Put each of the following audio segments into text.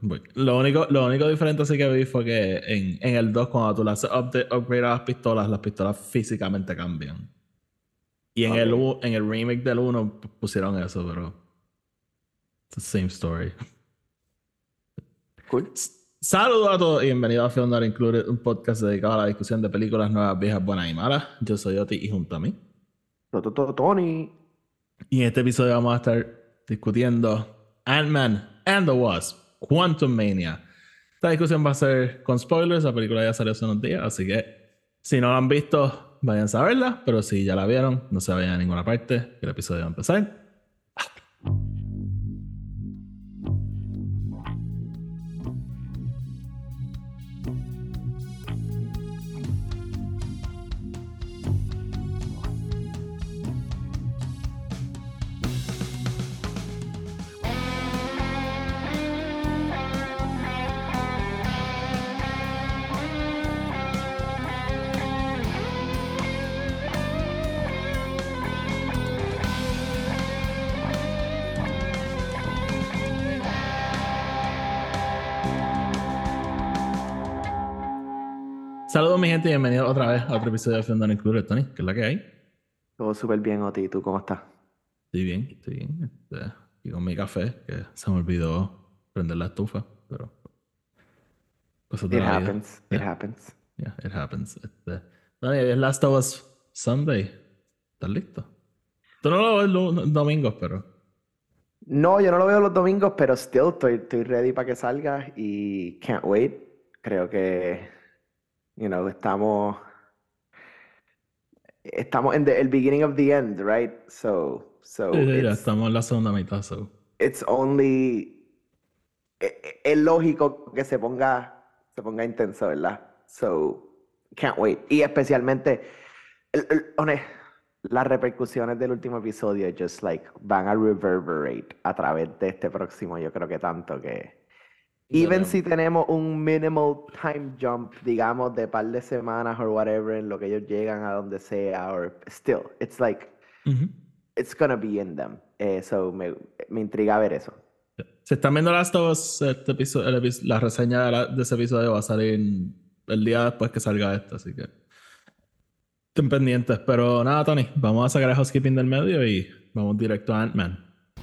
Voy. Lo único, lo único diferente así que vi fue que en, en el 2, cuando tú le haces update, upgrade a las pistolas, las pistolas físicamente cambian. Y en, el, u- en el remake del 1 pusieron eso, pero. It's the same story. Cool. Saludos a todos y bienvenidos a Film Not Included, un podcast dedicado a la discusión de películas nuevas, viejas, buenas y malas. Yo soy Oti y junto a mí. To- to- to- Tony. Y en este episodio vamos a estar discutiendo Ant-Man and the Wasp, Quantum Mania. Esta discusión va a ser con spoilers, la película ya salió hace unos días, así que si no la han visto, vayan a verla, pero si ya la vieron, no se vayan a ninguna parte, el episodio va a empezar. Gente bienvenidos otra vez a otro episodio de Not Included, Tony, que es la que hay. Todo súper bien, Oti. ¿Y tú cómo estás? Estoy bien, estoy bien. Este, y con mi café, que se me olvidó prender la estufa, pero... Cosas de It la vida. happens. It Yeah. happens. Yeah, it happens. Este, Dani, es Last of Us Sunday. ¿Estás listo? Tú no lo ves los domingos, pero. No, yo no lo veo los domingos, pero still estoy, estoy ready para que salga y can't wait. Creo que, you know, estamos, estamos en the, el beginning of the end, right? So, so Sí, sí, ya it's, estamos en la segunda mitad. So. it's only, e- e- es lógico que se ponga, se ponga intenso, ¿verdad? So, can't wait. Y especialmente, el- el- hone- las repercusiones del último episodio just like van a reverberate a través de este próximo, yo creo que tanto que even si tenemos un minimal time jump, digamos, de par de semanas or whatever, en lo que ellos llegan a donde sea, or still, it's like, it's gonna be in them. Eh, so me, me intriga ver eso. Si están viendo Last of Us, este episodio, el la reseña de, la- de ese episodio va a salir el día después que salga este, así que. Estén pendientes. Pero nada, Tony, vamos a sacar el housekeeping del medio y vamos directo a Ant-Man.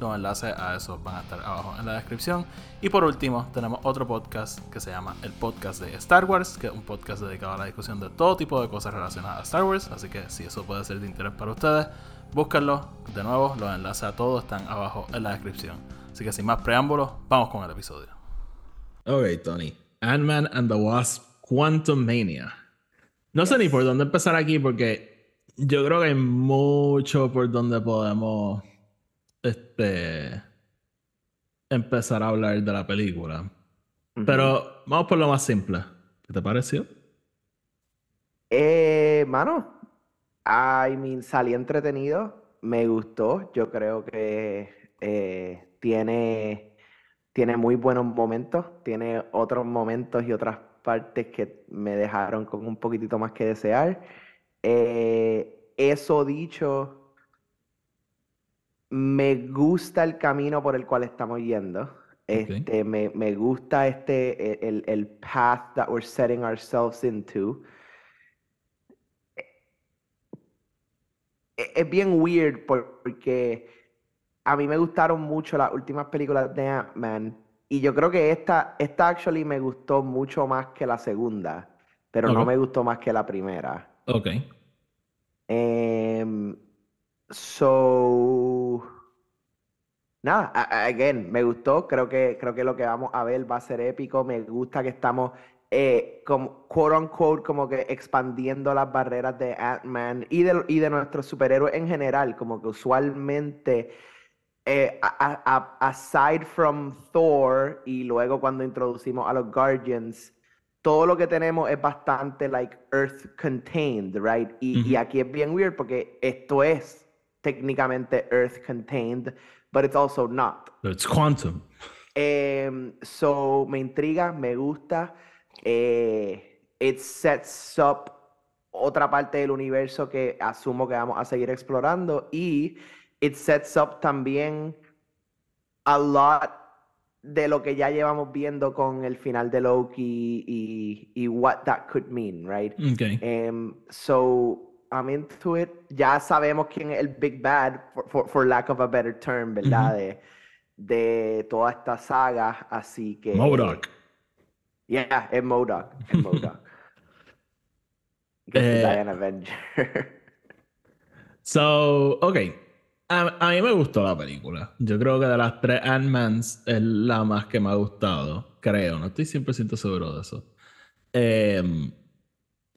Los enlaces a eso van a estar abajo en la descripción. Y por último, tenemos otro podcast que se llama el podcast de Star Wars, que es un podcast dedicado a la discusión de todo tipo de cosas relacionadas a Star Wars. Así que si eso puede ser de interés para ustedes, búsquenlo. De nuevo, los enlaces a todos están abajo en la descripción. Así que sin más preámbulos, vamos con el episodio. Ok, Tony. Ant-Man and the Wasp Quantum Mania. No sé ni por dónde empezar aquí porque yo creo que hay mucho por donde podemos este empezar a hablar de la película. Pero vamos por lo más simple. ¿Qué te pareció? Eh, mano, I mean, salí entretenido, me gustó, yo creo que eh, tiene, tiene muy buenos momentos, tiene otros momentos y otras partes que me dejaron con un poquitito más que desear. Eh, eso dicho, me gusta el camino por el cual estamos yendo. Este, me, me gusta este, el, el path that we're setting ourselves into. e- es bien weird por- porque a mí me gustaron mucho las últimas películas de Ant-Man y yo creo que esta, esta actually me gustó mucho más que la segunda, pero no me gustó más que la primera. Ok. Em, so, nada, again, me gustó, creo que, creo que lo que vamos a ver va a ser épico, me gusta que estamos, eh, como, quote unquote, como que expandiendo las barreras de Ant-Man y de, y de nuestros superhéroes en general, como que usualmente, eh, a- a- a- aside from Thor y luego cuando introducimos a los Guardians, todo lo que tenemos es bastante like earth contained, right? Y, y aquí es bien weird porque esto es técnicamente earth contained, but it's also not. It's quantum. Um, so me intriga, me gusta. Eh, it sets up otra parte del universo que asumo que vamos a seguir explorando y it sets up también a lot de lo que ya llevamos viendo con el final de Loki y, y what that could mean, right? Okay. Um, so I'm into it. Ya sabemos quién es el Big Bad, for, for, for lack of a better term, ¿verdad? de, de toda esta saga, así que... MODOK. Yeah, es MODOK. Es MODOK. Eh, Diana Avenger. So, ok. A, a mí me gustó la película. Yo creo que de las tres Ant-Mans es la más que me ha gustado. Creo, no estoy 100% seguro de eso. Eh,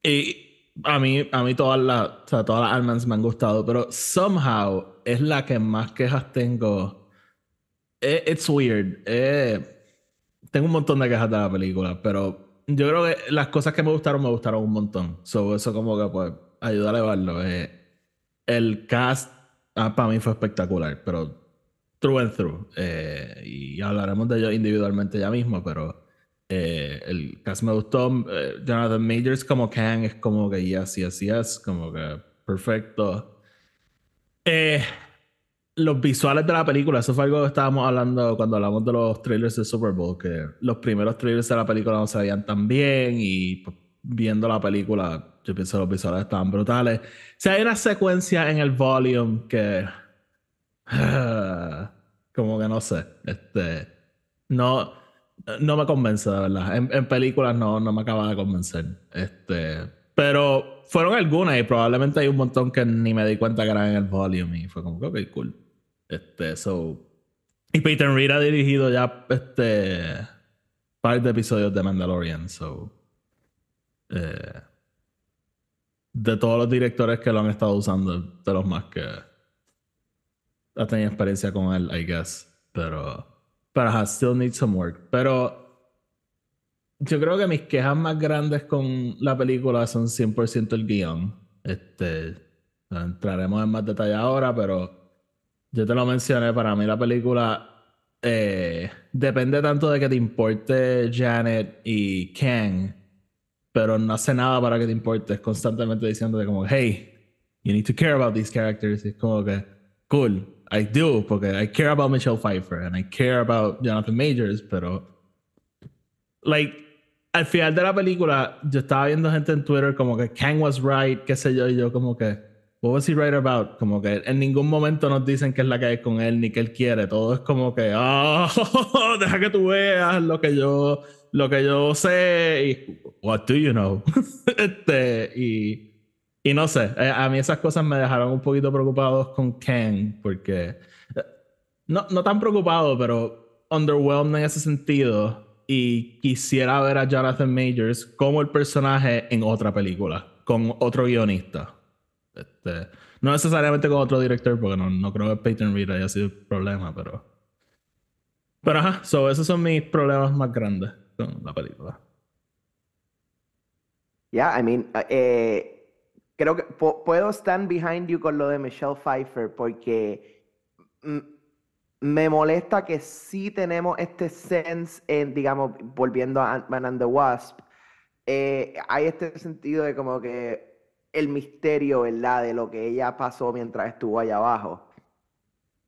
y a mí, a mí todas las, o sea, todas las Ant-Mans me han gustado, pero somehow es la que más quejas tengo. Eh, it's weird. Eh, tengo un montón de quejas de la película, pero yo creo que las cosas que me gustaron me gustaron un montón. So, eso como que pues ayuda a elevarlo. Eh, el cast ah, para mí fue espectacular, pero through and through. Eh, y hablaremos de ello individualmente ya mismo, pero eh, el cast me gustó. Eh, Jonathan Majors como Kang es como que yes, yes, yes, como que perfecto. Eh, los visuales de la película, eso fue algo que estábamos hablando cuando hablamos de los trailers de Super Bowl, que los primeros trailers de la película no se veían tan bien y pues, viendo la película, yo pienso que los visuales estaban brutales. Si hay una secuencia en el volume que... como que no sé, este... No, no me convence, de verdad. En, películas no, no me acaba de convencer. Este... Pero fueron algunas y probablemente hay un montón que ni me di cuenta que eran en el volume y fue como que, ok, cool. Este, so... Y Peter Reed ha dirigido ya este... par de episodios de Mandalorian, so... Eh, de todos los directores que lo han estado usando, de los más que ha tenido experiencia con él, I guess. Pero, ajá, still need some work. Pero yo creo que mis quejas más grandes con la película son 100% el guion. Este, entraremos en más detalle ahora, pero yo te lo mencioné, para mí la película eh, depende tanto de que te importe Janet y Kang pero no hace nada para que te importe. Es constantemente diciéndote como, hey, you need to care about these characters. Y es como que, cool, I do, porque I care about Michelle Pfeiffer and I care about Jonathan Majors, pero, like, al final de la película, yo estaba viendo gente en Twitter como que Kang was right, qué sé yo, y yo como que, what was he right about? Como que en ningún momento nos dicen que es la que hay con él ni que él quiere. Todo es como que, oh, deja que tú veas lo que yo lo que yo sé y what do you know este y, y no sé eh, a mí esas cosas me dejaron un poquito preocupados con Ken porque eh, no, no tan preocupado pero underwhelmed en ese sentido y quisiera ver a Jonathan Majors como el personaje en otra película con otro guionista este, no necesariamente con otro director porque no, no creo que Peyton Reed haya sido el problema pero pero ajá so esos son mis problemas más grandes con la película. Yeah, I mean, eh, creo que puedo stand behind you con lo de Michelle Pfeiffer porque me molesta que sí tenemos este sense en, digamos, volviendo a Ant-Man and the Wasp, eh, hay este sentido de como que el misterio, ¿verdad? De lo que ella pasó mientras estuvo allá abajo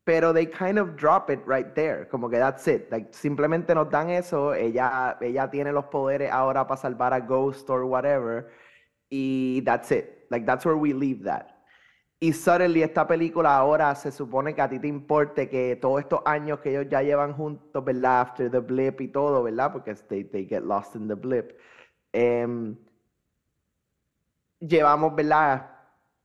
pero they kind of drop it right there, como que that's it, like, simplemente nos dan eso, ella, ella tiene los poderes ahora para salvar a Ghost or whatever, y that's it, like that's where we leave that. Y suddenly esta película ahora se supone que a ti te importe que todos estos años que ellos ya llevan juntos, ¿verdad? After the blip y todo, ¿verdad? Porque they, they get lost in the blip. Um, llevamos, ¿verdad?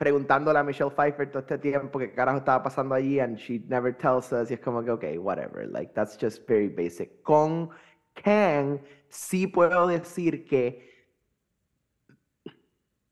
preguntándole a Michelle Pfeiffer todo este tiempo qué carajo estaba pasando allí and she never tells us y es como que ok, whatever, like that's just very basic. Con Kang sí puedo decir que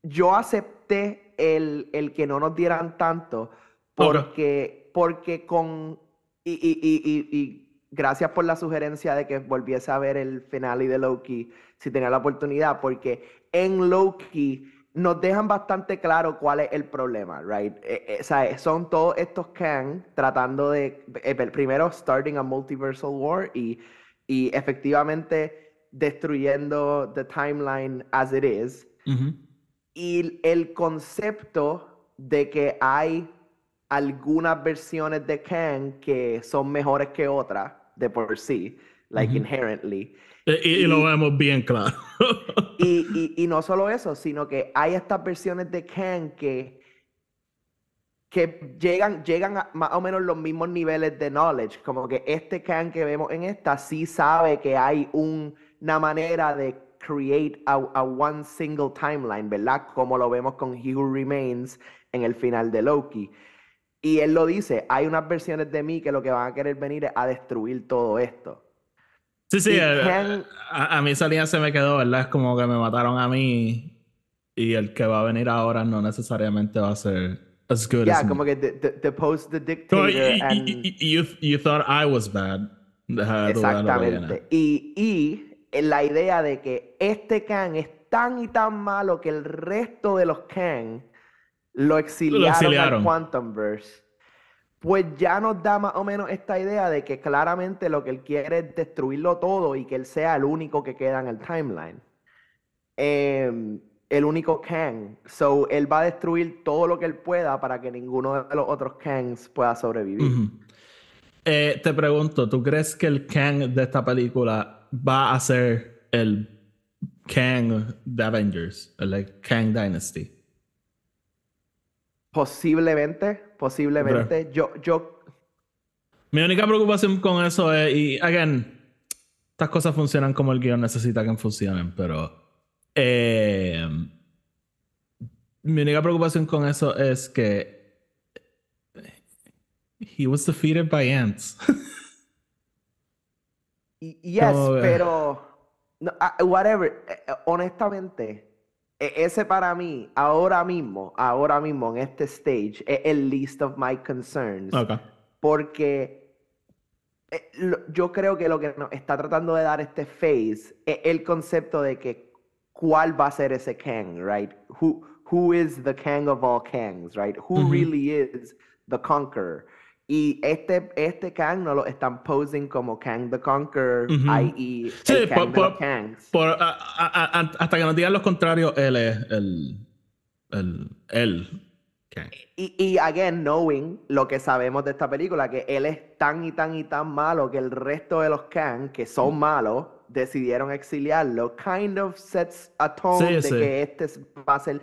yo acepté el, el que no nos dieran tanto porque, porque con y, y, y, y gracias por la sugerencia de que volviese a ver el finale de Loki si tenía la oportunidad, porque en Loki nos dejan bastante claro cuál es el problema, right? Eh, eh, o sea, son todos estos Kang tratando de, eh, primero, starting a multiversal war y, y efectivamente destruyendo the timeline as it is. Y el concepto de que hay algunas versiones de Kang que son mejores que otras de por sí, like inherently. Y, lo vemos bien claro. y, y, no solo eso, sino que hay estas versiones de Kang que, que llegan, llegan a más o menos los mismos niveles de knowledge. Como que este Kang que vemos en esta sí sabe que hay una manera de create a, a, one single timeline, ¿verdad? Como lo vemos con He Who Remains en el final de Loki. Y él lo dice, hay unas versiones de mí que lo que van a querer venir es a destruir todo esto. Sí, sí, eh, a, mí esa línea se me quedó, ¿verdad? Es como que me mataron a mí y el que va a venir ahora no necesariamente va a ser as good yeah, como que the, post the dictator y, and... you, you, thought I was bad. Exactamente. Y, y la idea de que este Kang es tan y tan malo que el resto de los Kang lo exiliaron, lo exiliaron. al Quantumverse pues ya nos da más o menos esta idea de que claramente lo que él quiere es destruirlo todo y que él sea el único que queda en el timeline. Em, el único Kang. So, él va a destruir todo lo que él pueda para que ninguno de los otros Kangs pueda sobrevivir. Eh, te pregunto, ¿tú crees que el Kang de esta película va a ser el Kang de Avengers? El Kang Dynasty. Posiblemente, posiblemente. Yo, yo. Mi única preocupación con eso es, y again, estas cosas funcionan como el guion necesita que funcionen, pero. Eh, mi única preocupación con eso es que. He was defeated by ants. yes, pero. Ah, whatever. Eh, eh, honestamente e, ese para mí, ahora mismo, ahora mismo en este stage, es el least of my concerns. Porque eh, yo creo que lo que nos está tratando de dar este phase es el concepto de que cuál va a ser ese Kang, right? Who, who is the Kang of all Kangs, right? Who really is the conqueror? Y este, este Kang no lo están posing como Kang the Conqueror, i.e. el Kang por, Kangs. hasta que nos digan los contrarios, él es el, el, el Kang. Y, y, again, knowing lo que sabemos de esta película, que él es tan y tan y tan malo que el resto de los Kang, que son malos, decidieron exiliarlo, kind of sets a tone de que este va a ser...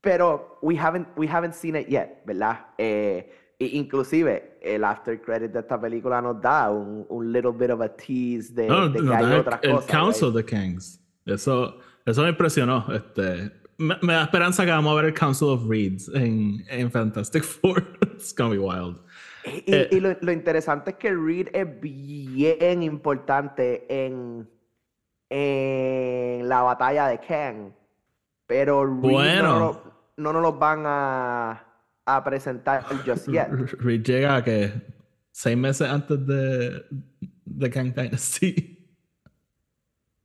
Pero we haven't, we haven't seen it yet, ¿verdad? Eh, inclusive el after credit de esta película nos da un, un little bit of a tease de, que hay otras el, cosas. El Council of the Kings. Eso, eso me impresionó. Este, me, da esperanza que vamos a ver el Council of Reeds en, en Fantastic Four. It's gonna be wild. Y, y eh, lo, lo, interesante es que Reed es bien importante en, en la batalla de Kang. Pero Reed bueno. no, no nos los van a a presentar el Just Yet. Reed llega que seis meses antes de, de Kang Dynasty.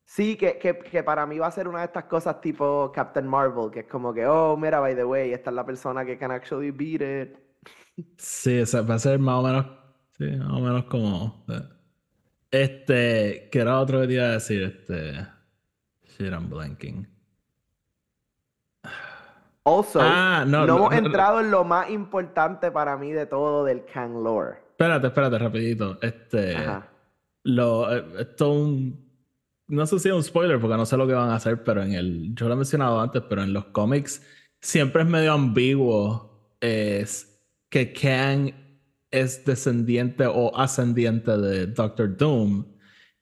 Sí, que, que, que, para mí va a ser una de estas cosas tipo Captain Marvel, que es como que, oh, mira, by the way, esta es la persona que can actually beat it. Sí, va a ser más o menos, sí, más o menos como... Eh, este, que era otro que te iba a decir, este... Shit, I'm blanking. Also, ah, no, hemos entrado en lo más importante para mí de todo del Kang lore. Espérate, espérate, rapidito. Este, lo, eh, esto un, no sé si es un spoiler porque no sé lo que van a hacer, pero en el, yo lo he mencionado antes, pero en los cómics siempre es medio ambiguo es que Kang es descendiente o ascendiente de Doctor Doom.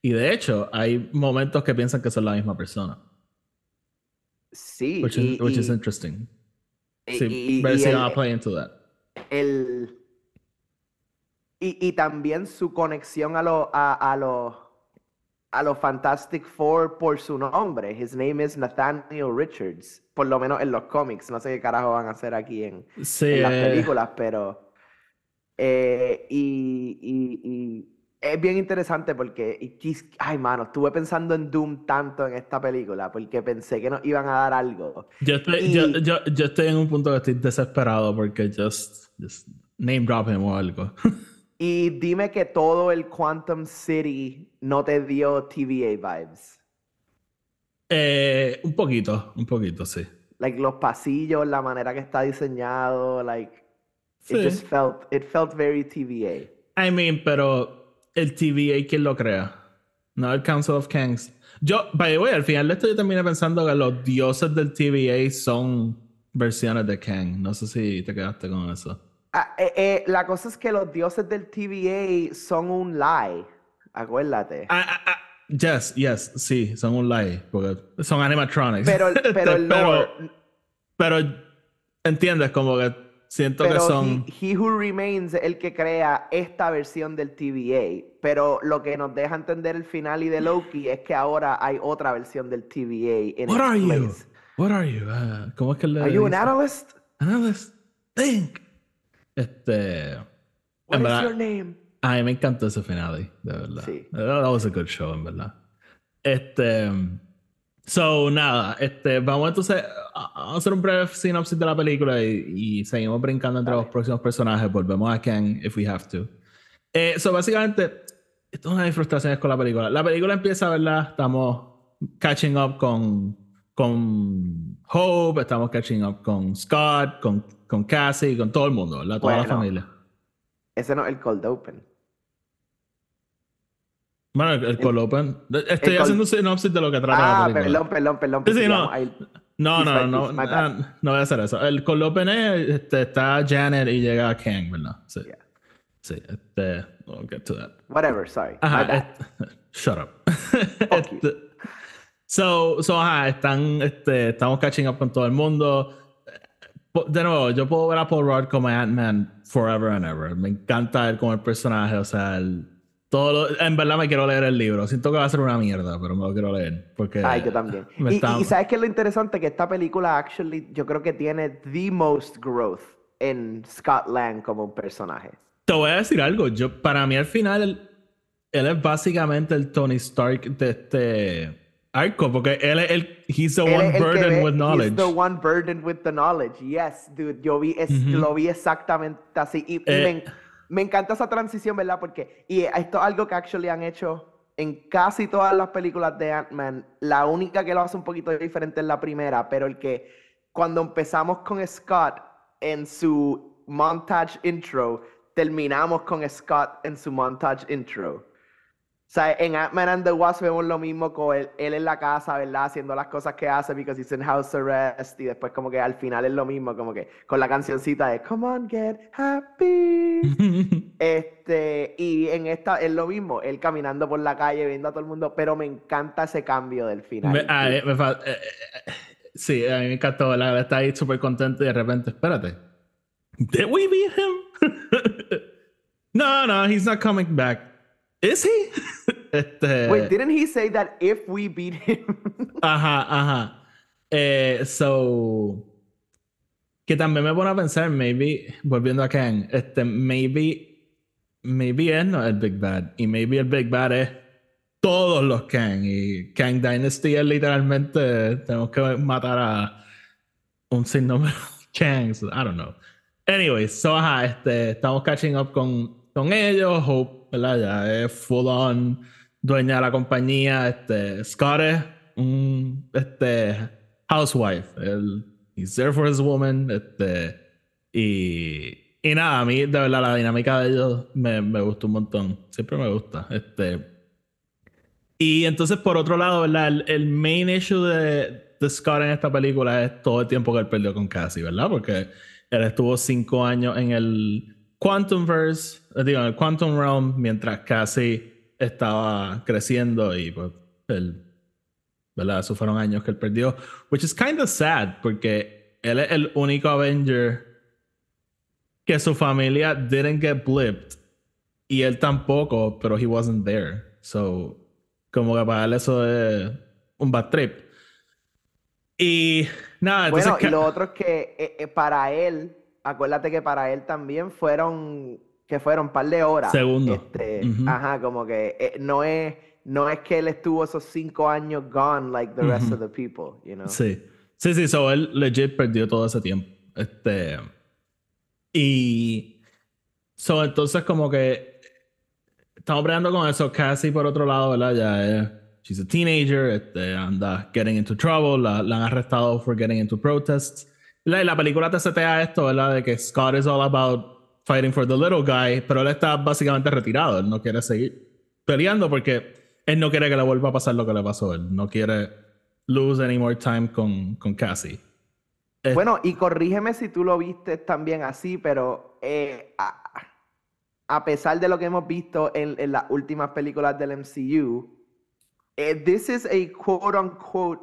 Y de hecho, hay momentos que piensan que son la misma persona. Sí. Which is, which is interesting. Sí, pero sí a play into that. El, y, y también su conexión a los a, a los a los Fantastic Four por su nombre. His name is Nathaniel Richards. Por lo menos en los cómics. No sé qué carajo van a hacer aquí en, en las eh. películas, pero. Eh, y, y, y, es bien interesante porque, ay mano, estuve pensando en Doom tanto en esta película porque pensé que nos iban a dar algo. Yo estoy, yo, yo, yo, estoy en un punto que estoy desesperado porque just, just name drop him o algo. y dime que todo el Quantum City no te dio TVA vibes. Eh, un poquito, un poquito, sí. Like los pasillos, la manera que está diseñado, like it just felt, it felt very TVA. I mean, pero el TVA, ¿quién lo crea? No el Council of Kings. Yo, by the way, al final de esto yo terminé pensando que los dioses del TVA son versiones de Kang. No sé si te quedaste con eso. Ah, eh, eh, la cosa es que los dioses del TVA son un lie. Acuérdate. Ah, ah yes, yes, sí, son un lie. Porque son animatronics. Pero, pero el pero, pero entiendes como que Siento que son. He, Who Remains es el que crea esta versión del TVA. Pero lo que nos deja entender el final y de Loki es que ahora hay otra versión del TVA. En What are you? What are you? Uh, ¿Cómo es que le Are you an analyst? Analyst. Think. Este. What is your name? A mí me encantó ese final, de verdad. Sí. That was a good show, en verdad. Este. So, nada, este, vamos entonces a hacer un breve sinopsis de la película y, seguimos brincando entre los próximos personajes. Volvemos a Ken, if we have to. Eh, so, básicamente, esto es una de mis frustraciones con la película. La película empieza, ¿verdad? Estamos catching up con, con Hope, estamos catching up con Scott, con, con Cassie, con todo el mundo, ¿verdad? Toda la familia. Ese no es el cold open. Bueno, el, el open. Estoy haciendo un sinopsis de lo que trata ah, la película. perdón, perdón, perdón. Sí, no. No, no, no, no, no, voy a hacer eso. El cold open es, este, está Janet y llega Kang, ¿verdad? Sí. Sí, este, we'll get to that. Whatever, sorry. Ajá, shut up. este, so, so, ajá, están, este, estamos catching up con todo el mundo. De nuevo, yo puedo ver a Paul Rudd como Ant-Man forever and ever. Me encanta él como el personaje, o sea, el todo en verdad me quiero leer el libro. Siento que va a ser una mierda, pero me lo quiero leer. Porque Ay, yo también. Y, sabes que es lo interesante que esta película, actually, yo creo que tiene the most growth en Scott Lang como un personaje. Te voy a decir algo. Yo, para mí, al final, él, es básicamente el Tony Stark de este arco, porque él es el. He's the one burdened with knowledge. He's the one burdened with the knowledge. Yes, dude. Yo vi, lo vi exactamente así. Y, eh, me encanta esa transición, ¿verdad? Porque, y esto es algo que actually han hecho en casi todas las películas de Ant-Man. La única que lo hace un poquito diferente es la primera, pero el que cuando empezamos con Scott en su montage intro, terminamos con Scott en su montage intro. O sea, en Ant-Man and the Wasp vemos lo mismo con él, él en la casa, ¿verdad? Haciendo las cosas que hace because he's in house arrest y después como que al final es lo mismo, como que con la cancioncita de Come on, get happy. este, y en esta es lo mismo, él caminando por la calle viendo a todo el mundo, pero me encanta ese cambio del final. Ah, eh, eh, eh, sí, a mí me encantó, ¿verdad? Está ahí súper contento y de repente, espérate. Did we beat him? no, no, he's not coming back. Is he? este... Wait, didn't he say that if we beat him? ajá, ajá. Eh, so. Que también me pone a pensar, maybe, volviendo a Kang, este, maybe, maybe es no el Big Bad. Y maybe el Big Bad es todos los Kang. Y Kang Dynasty es literalmente, tenemos que matar a un sinnúmero de Kangs. I don't know. Anyway, so ajá, este, estamos catching up con, con ellos. Hope ¿verdad? Ya es full on dueña de la compañía. Este, Scott es este, housewife. Él, he's there for his woman. Este, y, y nada, a mí de verdad la dinámica de ellos me, me gustó un montón. Siempre me gusta. Este, y entonces, por otro lado, ¿verdad? El, el main issue de, de, Scott en esta película es todo el tiempo que él perdió con Cassie, ¿verdad? Porque él estuvo cinco años en el Quantumverse, eh, digo, el Quantum Realm, mientras casi estaba creciendo y pues el, ¿verdad? Esos fueron años que él perdió. Which is kind of sad, porque él es el único Avenger que su familia didn't get blipped y él tampoco, pero he wasn't there. So, como que para él eso es un bad trip. Y nada, Bueno, y lo otro es que eh, eh, para él acuérdate que para él también fueron que fueron un par de horas. Segundo. Este, Ujú. Ajá, como que eh, no es no es que él estuvo esos cinco años gone like the rest Ujú. of the people, you know. Sí. Sí, sí, so él legit perdió todo ese tiempo. Este. Y. So, entonces, como que. Estamos peleando con eso. Cassie, por otro lado, ¿verdad? Ya es. She's a teenager. Este, anda getting into trouble. La, la han arrestado for getting into protests. La, la película te setea esto, ¿verdad? De que Scott is all about fighting for the little guy. Pero él está básicamente retirado. Él no quiere seguir peleando porque él no quiere que le vuelva a pasar lo que le pasó. Él no quiere lose any more time con, con Cassie. Eh, Bueno, y corrígeme si tú lo viste también así, pero eh, a, a pesar de lo que hemos visto en, en las últimas películas del MCU, eh, this is a quote unquote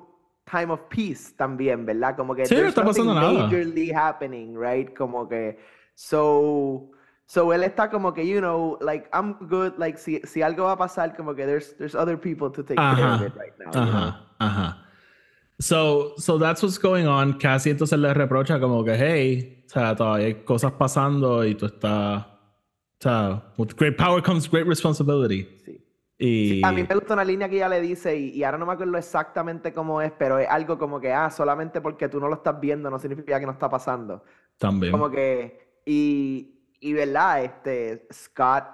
time of peace también, ¿verdad? Como que Sí, no there's está pasando nada. majorly happening, right? Como que so so él está como que you know, like I'm good, like si, si algo va a pasar como que there's there's other people to take care of Ajá, it right now. you know? ajá, ajá. So, so that's what's going on. Cassie entonces le reprocha como que, hey, o sea, todavía hay cosas pasando y tú estás, o sea, with great power comes great responsibility. Sí. Y, A mí me gusta una línea que ella le dice, y, y ahora no me acuerdo exactamente cómo es, pero es algo como que, ah, solamente porque tú no lo estás viendo no significa que no está pasando. también. Como que, y, y verdad, este, Scott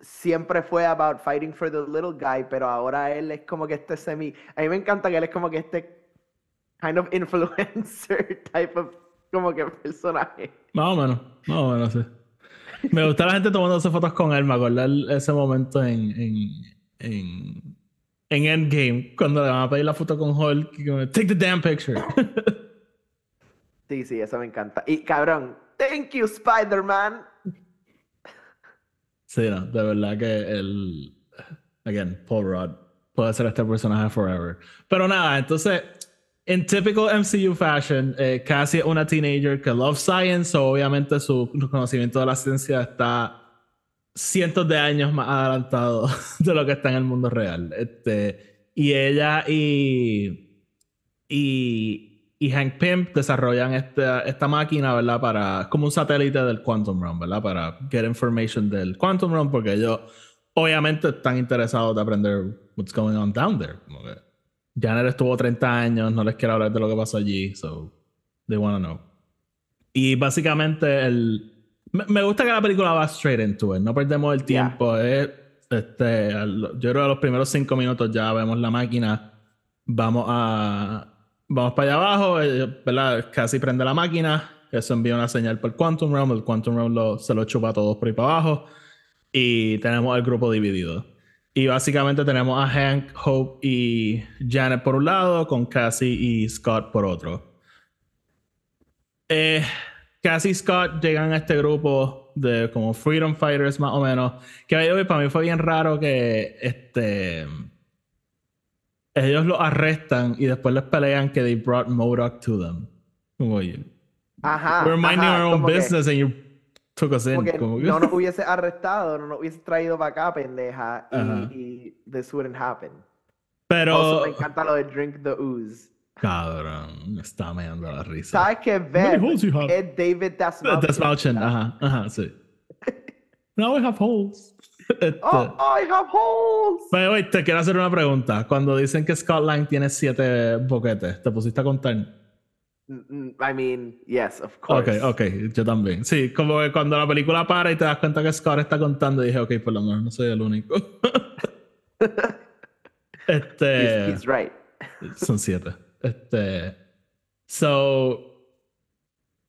siempre fue about fighting for the little guy, pero ahora él es como que este semi, a mí me encanta que él es como que este kind of influencer type of, como que personaje. Más o menos, más o menos, sí. Me gusta la gente tomándose fotos con él. Me acuerdo ese momento en, en, en, en Endgame, cuando le van a pedir la foto con Hulk. Take the damn picture. Sí, sí, eso me encanta. Y cabrón, thank you, Spider-Man. sí, no, de verdad que el. Again, Paul Rudd puede ser este personaje forever. Pero nada, entonces, en typical MCU fashion, eh, Cassie es una teenager que love science, so obviamente su conocimiento de la ciencia está cientos de años más adelantado de lo que está en el mundo real. Este, y ella y, y, Hank Pym desarrollan esta, esta máquina, ¿verdad? Para, como un satélite del Quantum Realm, ¿verdad? Para get information del Quantum Realm, porque ellos obviamente están interesados de aprender what's going on down there. Janet estuvo 30 años, no les quiero hablar de lo que pasó allí, so they wanna know. Y básicamente el... Me, gusta que la película va straight into it, no perdemos el tiempo. es, este, yo creo que a los primeros cinco minutos ya vemos la máquina, vamos a... Vamos para allá abajo, eh, ¿verdad? Casi prende la máquina, eso envía una señal por el Quantum Realm, el Quantum Realm lo- se lo chupa a todos por ahí para abajo y tenemos el grupo dividido. Y básicamente tenemos a Hank, Hope y Janet por un lado, con Cassie y Scott por otro. Eh, Cassie y Scott llegan a este grupo de como Freedom Fighters más o menos. Que para mí fue bien raro que este ellos lo arrestan y después les pelean que they brought Modoc to them. Como Ajá. we're minding ajá, our own que- business and you Como no nos hubiese arrestado, no nos hubiese traído para acá, pendeja, Ajá. y, y this wouldn't happen. Pero Also, me encanta lo de drink the ooze. Cabrón, me está meando la risa. ¿Sabes you have? es David Dasmalchian? Desmauchen, ajá, ajá, sí. Now we have holes. Este, Oh, I have holes. Pero, wait, te quiero hacer una pregunta. Cuando dicen que Scott Lang tiene siete boquetes, ¿te pusiste a contar? Mm, mm, I mean, yes, of Ok, course. ok, yo también. Sí, como que cuando la película para y te das cuenta que Scott está contando, dije, ok, por lo menos no soy el único. este. He's, he's right. Son siete. Este. So.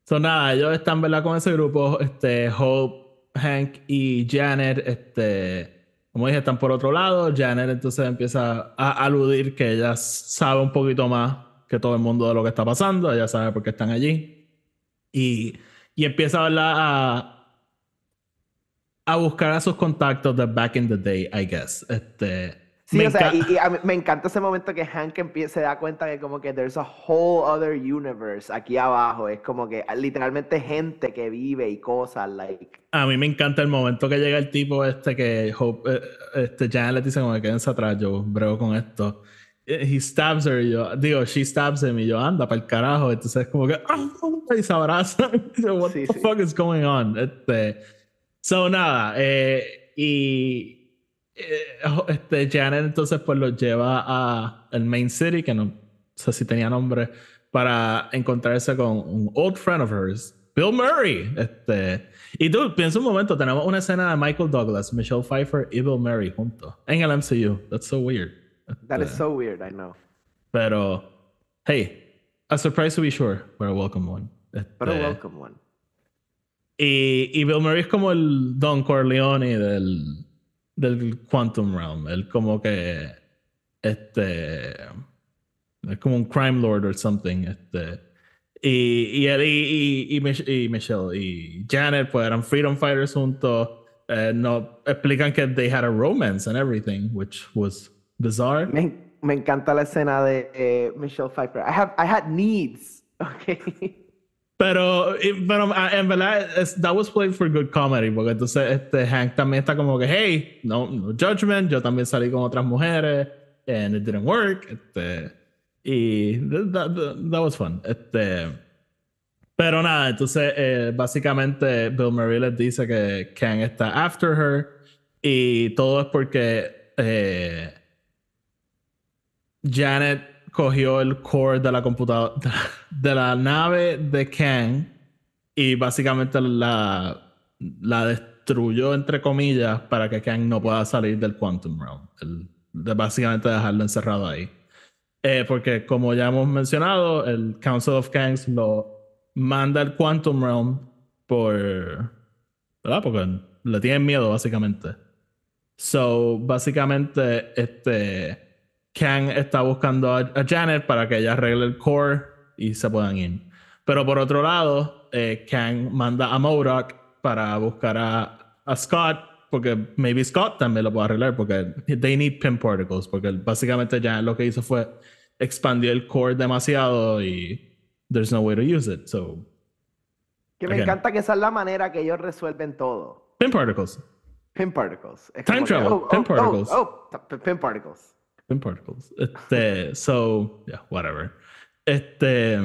So nada, ellos están, ¿verdad? Con ese grupo. Este. Hope, Hank y Janet. Este. Como dije, están por otro lado. Janet entonces empieza a aludir que ella sabe un poquito más que todo el mundo de lo que está pasando. Ella sabe por qué están allí. Y, y empieza, ¿verdad? A, a buscar a sus contactos de back in the day, I guess. Este. Sí, me o sea, y, y a mí- me encanta ese momento que Hank empie- se da cuenta que como que there's a whole other universe aquí abajo. Es como que literalmente gente que vive y cosas, like... A mí me encanta el momento que llega el tipo este que Hope, eh, este Janet le dice como que quédense atrás, yo brego con esto. Eh, He stabs her y yo, digo, she stabs him y yo, anda para el carajo. Entonces es como que, ¡ah! y se abrazan. Yo, What Sí, the sí. fuck is going on? Este, So, nada, eh, y eh, este, Janet entonces pues los lleva a el main city, que no sé si tenía nombre, para encontrarse con un old friend of hers, Bill Murray. Este, y tú, piensa un momento, tenemos una escena de Michael Douglas, Michelle Pfeiffer y Bill Murray juntos en el MCU. That's so weird. That is so weird, I know. Pero, hey, a surprise to be sure, but a welcome one. But a welcome one. Y, y, Bill Murray es como el Don Corleone del, del Quantum Realm. Él como que, este, es como un crime lord or something. Este, y, y él y, y, y, Michelle y Janet pues eran freedom fighters juntos. Eh, no explican que they had a romance and everything, which was bizarre. Me, me encanta la escena de eh, Michelle Pfeiffer. I have I had needs. Okay. Pero, pero ah, en verdad, that was played for good comedy, porque entonces este Hank también está como que, hey, no, no judgment, yo también salí con otras mujeres, and it didn't work. Este, y that, that, was fun. Este, pero nada, entonces eh, básicamente Bill Murray les dice que Kang está after her y todo es porque eh, Janet cogió el core de la computadora de la nave de Kang y básicamente la, la destruyó entre comillas para que Kang no pueda salir del Quantum Realm. básicamente dejarlo encerrado ahí. Eh, porque como ya hemos mencionado, el Council of Kangs lo manda al Quantum Realm por... ¿Verdad? Porque le tienen miedo, básicamente. So, básicamente, este... Kang está buscando a, Janet para que ella arregle el core y se puedan ir. Pero por otro lado, eh, Kang manda a Modoc para buscar a, a Scott porque maybe Scott también lo puede arreglar porque they need pin particles porque básicamente ya lo que hizo fue expandir el core demasiado y there's no way to use it so. Que me encanta que esa es la manera que ellos resuelven todo. Pin particles. Pin particles. Time travel. oh, pin oh, particles. oh, oh, pin particles particles este so yeah whatever este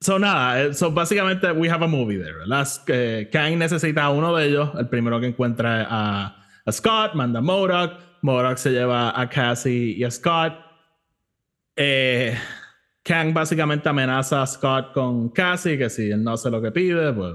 So nada, eh, so básicamente we have a movie there. Las, eh, Kang necesita a uno de ellos, el primero que encuentra a, a Scott, manda a Modoc, Modoc se lleva a Cassie y a Scott. Eh, Kang básicamente amenaza a Scott con Cassie, que si él no hace lo que pide, pues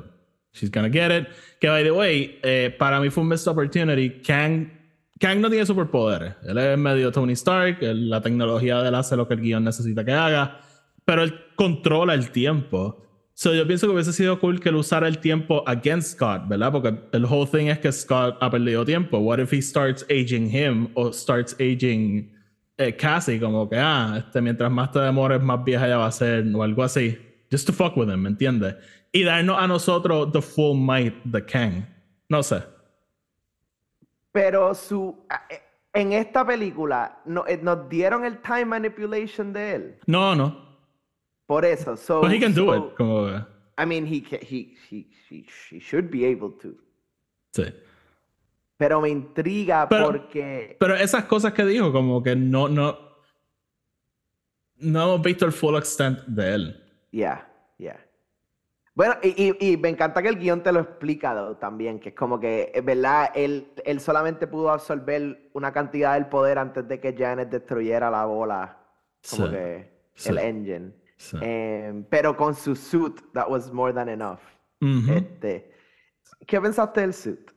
she's gonna get it. Que by the way, eh, para mí fue un missed opportunity. Kang, Kang no tiene superpoderes. Él es medio Tony Stark, la tecnología de él hace lo que el guion necesita que haga pero él controla el tiempo. So, yo pienso que hubiese sido cool que él usara el tiempo against Scott, ¿verdad? Porque el whole thing es que Scott ha perdido tiempo. What if he starts aging him o starts aging eh, Cassie? Como que, ah, este, mientras más te demores, más vieja ya va a ser o algo así. Just to fuck with him, ¿me entiendes? Y darnos a nosotros the full might the Kang. No sé. Pero su... Eh, en esta película, no, eh, ¿nos dieron el time manipulation de él? No, no. Por eso. So, But he can do it. Como... I mean, he, he, he, he, he should be able to. Sí. Pero me intriga porque. Pero esas cosas que dijo, como que no, no. No hemos visto el full extent de él. Yeah, yeah. Bueno, y, y, me encanta que el guion te lo explica también, que es como que, es verdad, él, él solamente pudo absorber una cantidad del poder antes de que Janet destruyera la bola, como que el engine. Em, pero con su suit, that was more than enough. este, ¿Qué pensaste del suit?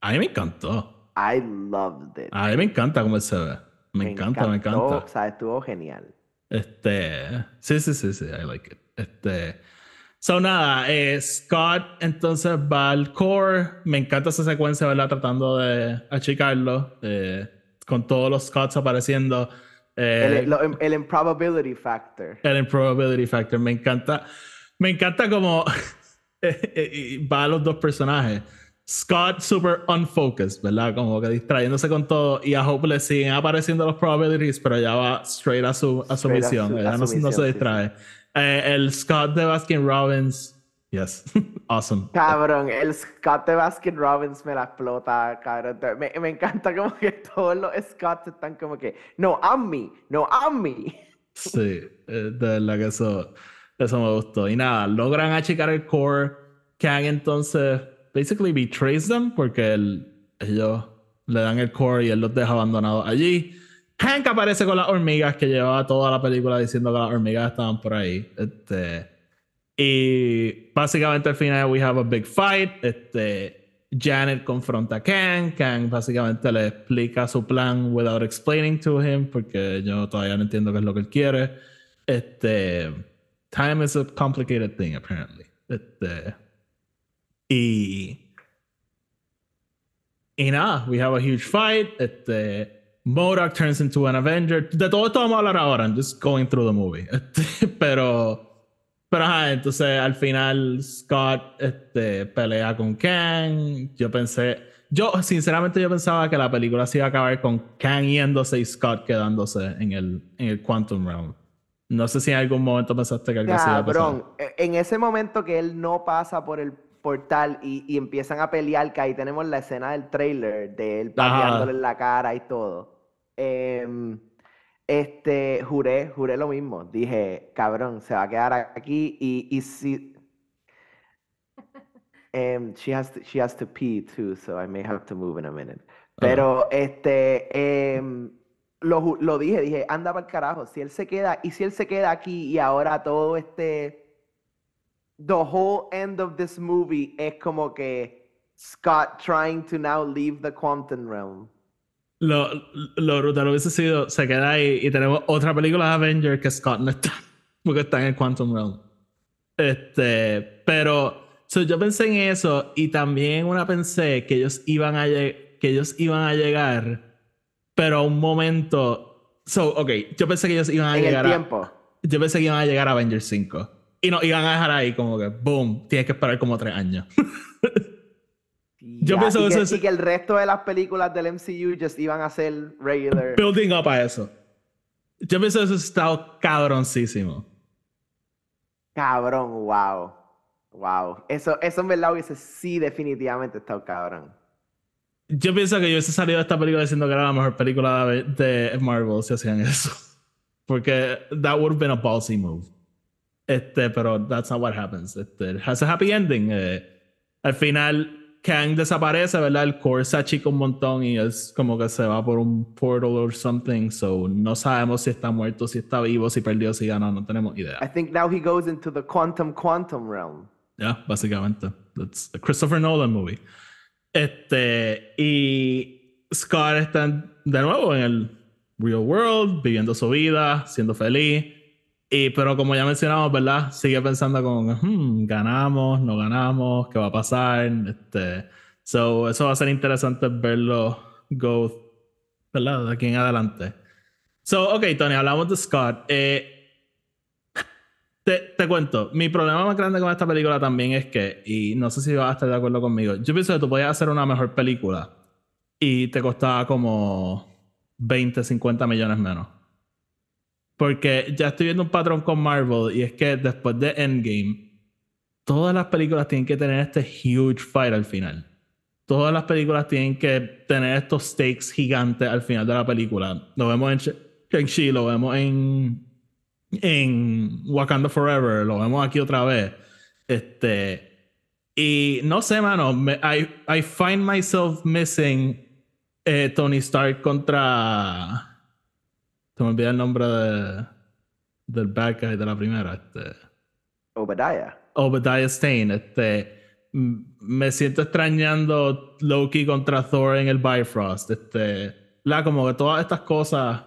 A mí me encantó. I loved it. A mí me encanta cómo se ve. Me, encanta, me encanta. O sea, estuvo genial. Este, sí, sí, sí, sí, I like it. Este, so nada, eh, Scott entonces va al core. Me encanta esa secuencia, ¿verdad? Tratando de achicarlo, eh, con todos los Scotts apareciendo. Eh, el, improbability factor. El improbability factor. Me encanta. Me encanta como eh, eh, va a los dos personajes. Scott super unfocused, ¿verdad? Como que distrayéndose con todo. Y a Hope le siguen apareciendo los probabilities, pero ya va straight a su, a su misión. no, se distrae. El Scott de Baskin Robbins Yes, awesome. Cabrón, el Scott de Baskin Robbins me la explota, cabrón. Me, me encanta como que todos los Scotts están como que, no, I'm me, no, I'm me. Sí, eh, de verdad que eso, eso me gustó. Y nada, logran achicar el core. Kang entonces basically betrays them porque ellos le dan el core y él los deja abandonados allí. Hank aparece con las hormigas que llevaba toda la película diciendo que las hormigas estaban por ahí. Este, y básicamente al final we have a big fight. Este, Janet confronta a Kang. Kang básicamente le explica su plan without explaining to him porque yo todavía no entiendo qué es lo que él quiere. Este, time is a complicated thing apparently. Este, y y nada, we have a huge fight. Este, Modoc turns into an Avenger. De todo esto vamos a hablar ahora. I'm just going through the movie. Este, pero, pero ajá, entonces al final Scott este, pelea con Kang. Yo pensé, yo sinceramente yo pensaba que la película se iba a acabar con Kang yéndose y Scott quedándose en el, en el Quantum Realm. No sé si en algún momento pensaste que algo se iba a pasar. En ese momento que él no pasa por el portal y, empiezan a pelear, que ahí tenemos la escena del trailer de él pateándole en la cara y todo. Em, este, juré, juré lo mismo. Dije, cabrón, se va a quedar aquí y, y si... Um, she, has to, she has to pee too, so I may have to move in a minute. Pero, este, em, lo, lo, dije, dije, anda para el carajo. Si él se queda, y si él se queda aquí y ahora todo este the whole end of this movie es como que Scott trying to now leave the quantum realm. Lo, lo brutal hubiese sido, se queda ahí y tenemos otra película de Avengers que Scott no está, porque está en el Quantum Realm. Este, pero so, yo pensé en eso y también una pensé que ellos iban a, que ellos iban a llegar, pero a un momento. So, ok, yo pensé que ellos iban a llegar el tiempo. yo pensé que iban a llegar a Avengers 5. Y nos iban a dejar ahí como que, boom, tienes que esperar como tres años. Yo pienso que, eso es... que el resto de las películas del MCU just iban a ser regular. Building up a eso. Yo pienso que eso está cabroncísimo. Cabrón, wow. Wow. Eso, eso en verdad hubiese sí definitivamente estado cabrón. Yo pienso que yo hubiese salido de esta película diciendo que era la mejor película de Marvel si hacían eso. Porque that would have been a ballsy move. Este, pero that's not what happens. Este, has a happy ending. Eh, al final, Kang desaparece, ¿verdad? El core se achica un montón y es como que se va por un portal or something. So no sabemos si está muerto, si está vivo, si perdió, si ganó, no tenemos idea. I think now he goes into the quantum quantum realm. Ya, básicamente. That's a Christopher Nolan movie. Este, y Scott está de nuevo en el real world, viviendo su vida, siendo feliz. Y, pero como ya mencionamos, ¿verdad? Sigue pensando como, hmm, ganamos, no ganamos, ¿qué va a pasar? Este, so, eso va a ser interesante verlo go, ¿verdad? De aquí en adelante. So, ok, Tony, hablamos de Scott. Eh, te, te, cuento, mi problema más grande con esta película también es que, y no sé si vas a estar de acuerdo conmigo, yo pienso que tú podías hacer una mejor película y te costaba como 20, 50 millones menos. Porque ya estoy viendo un patrón con Marvel y es que después de Endgame, todas las películas tienen que tener este huge fight al final. Todas las películas tienen que tener estos stakes gigantes al final de la película. Lo vemos en Shang-Chi, lo vemos en, Wakanda Forever, lo vemos aquí otra vez. Este, y no sé, mano, I, I find myself missing eh, Tony Stark contra se me olvida el nombre de, del bad guy de la primera. Este, Obadiah. Obadiah Stane. Este, me siento extrañando Loki contra Thor en el Bifrost. Este, la, como que todas estas cosas.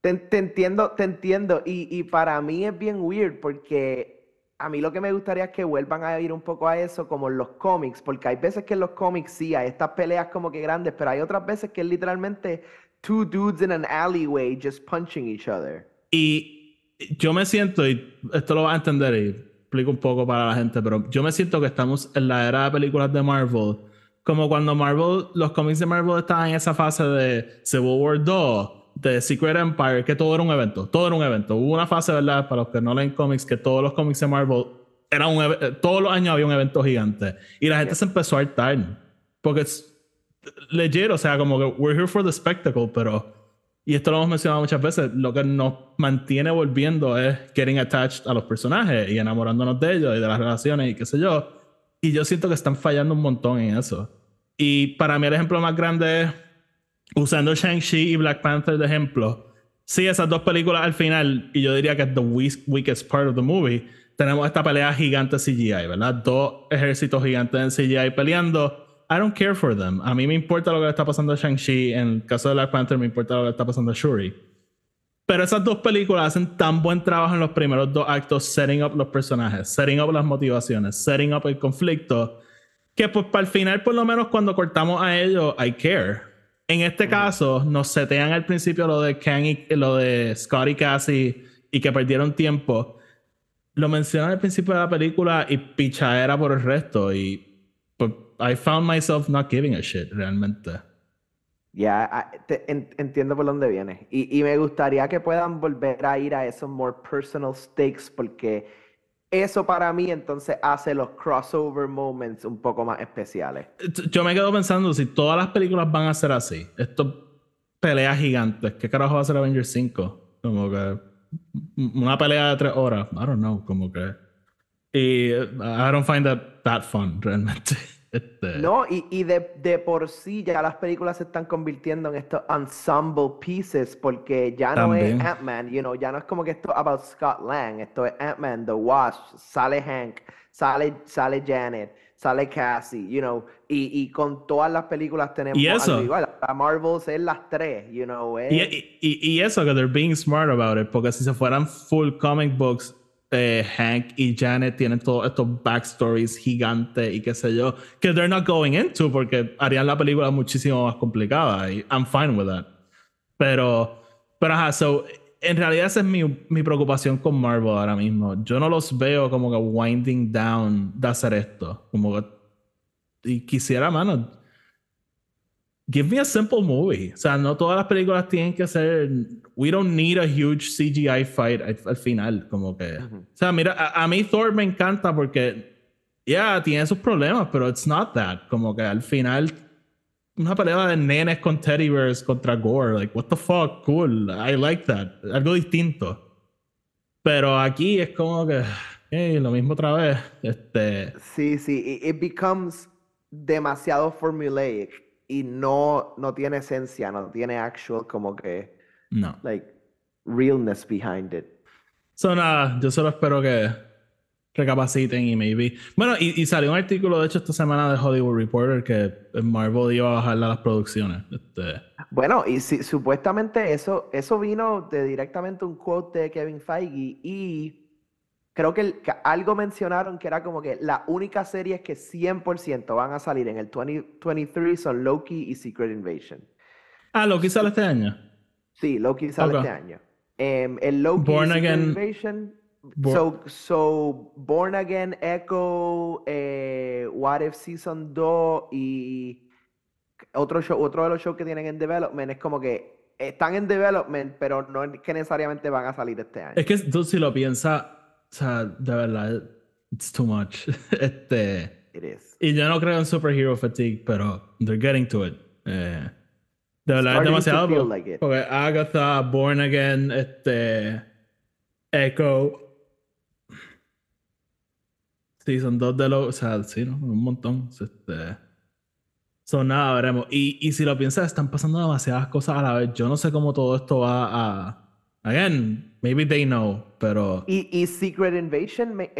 Te, entiendo, te entiendo. Y, y, para mí es bien weird porque a mí lo que me gustaría es que vuelvan a ir un poco a eso como en los cómics, porque hay veces que en los cómics sí hay estas peleas como que grandes, pero hay otras veces que literalmente two dudes in an alleyway just punching each other. Y yo me siento, y esto lo vas a entender y explico un poco para la gente, pero yo me siento que estamos en la era de películas de Marvel, como cuando Marvel, los cómics de Marvel estaban en esa fase de Civil War 2, de Secret Empire, que todo era un evento, todo era un evento. Hubo una fase, ¿verdad? Para los que no leen cómics, que todos los cómics de Marvel, era un todos los años había un evento gigante. Y la gente se empezó a hartar. Porque legit, o sea, como que we're here for the spectacle, pero, y esto lo hemos mencionado muchas veces, lo que nos mantiene volviendo es getting attached a los personajes y enamorándonos de ellos y de las relaciones y qué sé yo. Y yo siento que están fallando un montón en eso. Y para mí el ejemplo más grande es usando Shang-Chi y Black Panther de ejemplo. Sí, esas dos películas al final, y yo diría que es the weakest part of the movie, tenemos esta pelea gigante CGI, ¿verdad? Dos ejércitos gigantes en CGI peleando. I don't care for them. A mí me importa lo que le está pasando a Shang-Chi. En el caso de Black Panther, me importa lo que le está pasando a Shuri. Pero esas dos películas hacen tan buen trabajo en los primeros dos actos, setting up los personajes, setting up las motivaciones, setting up el conflicto, que pues para el final, por lo menos cuando cortamos a ellos, I care. En este caso, nos setean al principio lo de Kang y lo de Scott y Cassie y que perdieron tiempo. Lo mencionan al principio de la película y pichadera por el resto. Y I found myself not giving a shit realmente. Ya, ah, entiendo por dónde vienes. Y, y, me gustaría que puedan volver a ir a esos more personal stakes porque eso para mí entonces hace los crossover moments un poco más especiales. Yo me quedo pensando, si todas las películas van a ser así, estos peleas gigantes, ¿qué carajo va a ser Avengers 5? Como que una pelea de tres horas, I don't know, como que... Y I don't find that that fun, realmente. Este, no, y, y de, de, por sí ya las películas se están convirtiendo en estos ensemble pieces porque ya no es Ant-Man, you know, ya no es como que esto about Scott Lang, esto es Ant-Man, The Wasp, sale Hank, sale, sale Janet, sale Cassie, you know, y, y con todas las películas tenemos ¿Y eso? igual. La Marvels es las tres, you know. Y, y, y, eso, que they're being smart about it, porque si se fueran full comic books, eh, Hank y Janet tienen todos estos backstories gigantes y qué sé yo, que they're not going into porque harían la película muchísimo más complicada y I'm fine with that. Pero, pero ajá, so, en realidad esa es mi, mi preocupación con Marvel ahora mismo. Yo no los veo como que winding down de hacer esto. Como que, y quisiera, mano, give me a simple movie. O sea, no todas las películas tienen que ser. We don't need a huge CGI fight al, final. Como que. O sea, mira, a, mí Thor me encanta porque. Yeah, tiene sus problemas, pero it's not that. Como que al final. Una pelea de nenes con Teddy Bears contra Gore. Like, what the fuck? Cool. I like that. Algo distinto. Pero aquí es como que. Hey, lo mismo otra vez. Este. Sí, sí. It becomes demasiado formulaic y no, no tiene esencia, no tiene actual como que. No. Like, realness behind it. So, nada, yo solo espero que recapaciten y maybe. Bueno, y, salió un artículo, de hecho, esta semana de Hollywood Reporter que Marvel iba a bajar las producciones. Este... Bueno, y si, supuestamente eso, eso vino de directamente un quote de Kevin Feige y creo que, algo mencionaron que era como que la única serie que 100% van a salir en el 2023 son Loki y Secret Invasion. Ah, Loki sale este año. Sí, Loki sale este año. Em, el Loki Born Secret Again. Invasion. so, so, Born Again, Echo, eh, What If Season 2 y otro, show, otro de los shows que tienen en development es como que están en development, pero no es que necesariamente van a salir este año. Es que tú si lo piensas o sea, de verdad, it's too much. este. It is. Y yo no creo en superhero fatigue, pero they're getting to it. Eh, de verdad es demasiado. Porque, Agatha, Born Again, este. Echo. Sí, son dos de los. O sea, sí, ¿no? Un montón. Este. Son nada, veremos. Y, y si lo piensas, están pasando demasiadas cosas a la vez. Yo no sé cómo todo esto va a Again, maybe they know, pero. Y, y Secret Invasion, me,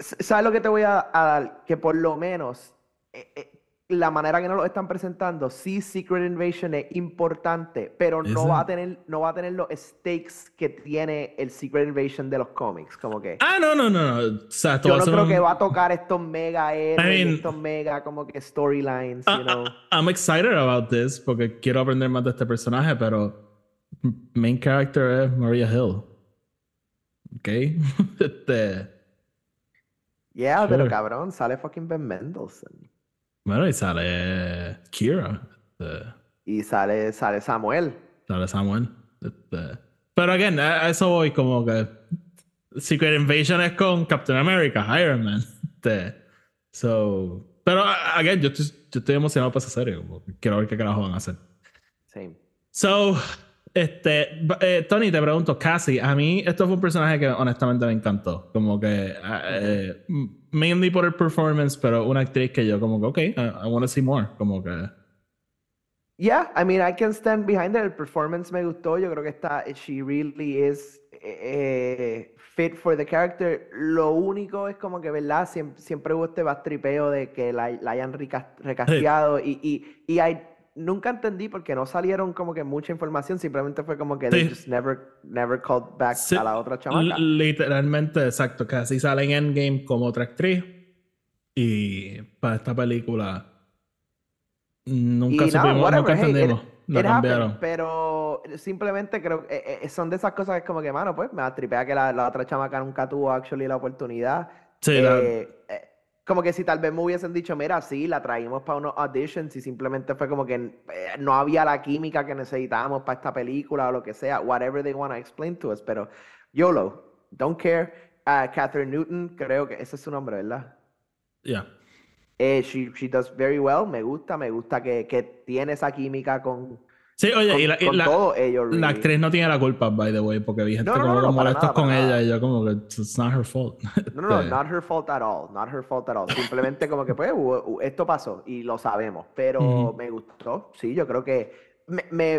¿sabes lo que te voy a, dar? Que por lo menos eh, eh, la manera que nos lo están presentando, sí, Secret Invasion es importante, pero no va, a tener, no va a tener los stakes que tiene el Secret Invasion de los cómics. Como que. Ah, no, no, no. no. O sea, Yo no creo que va a tocar estos mega héroes, estos mega como que storylines, you know. I'm excited about this porque quiero aprender más de este personaje, pero main character es Maria Hill. ¿Ok? este. Yeah, pero cabrón, sale fucking Ben Mendelsohn. Bueno, y sale Kira. Este. Y sale, sale Samuel. Sale Samuel. Este. Pero again, a eso voy como que Secret Invasion es con Captain America, Iron Man. Este. So, pero again, yo estoy, yo estoy emocionado para esa serie. quiero ver qué carajo van a hacer. Same. So, Este, eh, Tony, te pregunto, Cassie, a mí esto fue un personaje que honestamente me encantó. Como que, eh, mainly por el performance, pero una actriz que yo como que, ok, I, I want to see more. Como que... Yeah, I mean, I can stand behind it. El performance me gustó. Yo creo que está, she really is eh, fit for the character. Lo único es como que, ¿verdad? Siempre, siempre hubo este bastripeo de que la, la hayan recasteado y, y, y hay nunca entendí porque no salieron como que mucha información, simplemente fue como que they just never, never called back a la otra chamaca. Literalmente, exacto, casi sale en Endgame como otra actriz y para esta película nunca supimos, nunca entendimos. la cambiaron. pero simplemente creo que eh, eh, son de esas cosas que es como que, mano, pues me atripea que la, la otra chamaca nunca tuvo actually la oportunidad. Sí, eh, como que si tal vez me hubiesen dicho, mira, sí, la traímos para unos auditions y simplemente fue como que eh, no había la química que necesitábamos para esta película o lo que sea, whatever they want to explain to us, pero YOLO, don't care. Uh, Catherine Newton, creo que ese es su nombre, ¿verdad? Yeah. Eh, she, she does very well, me gusta, me gusta que, que tiene esa química con, Sí, oye, y, la, la, actriz no tiene la culpa, by the way, porque vi gente como no, molestos con ella y yo como que it's not her fault. No, no, no, not her fault at all, not her fault at all. Simplemente como que pues esto pasó y lo sabemos, pero me gustó, sí, yo creo que me, me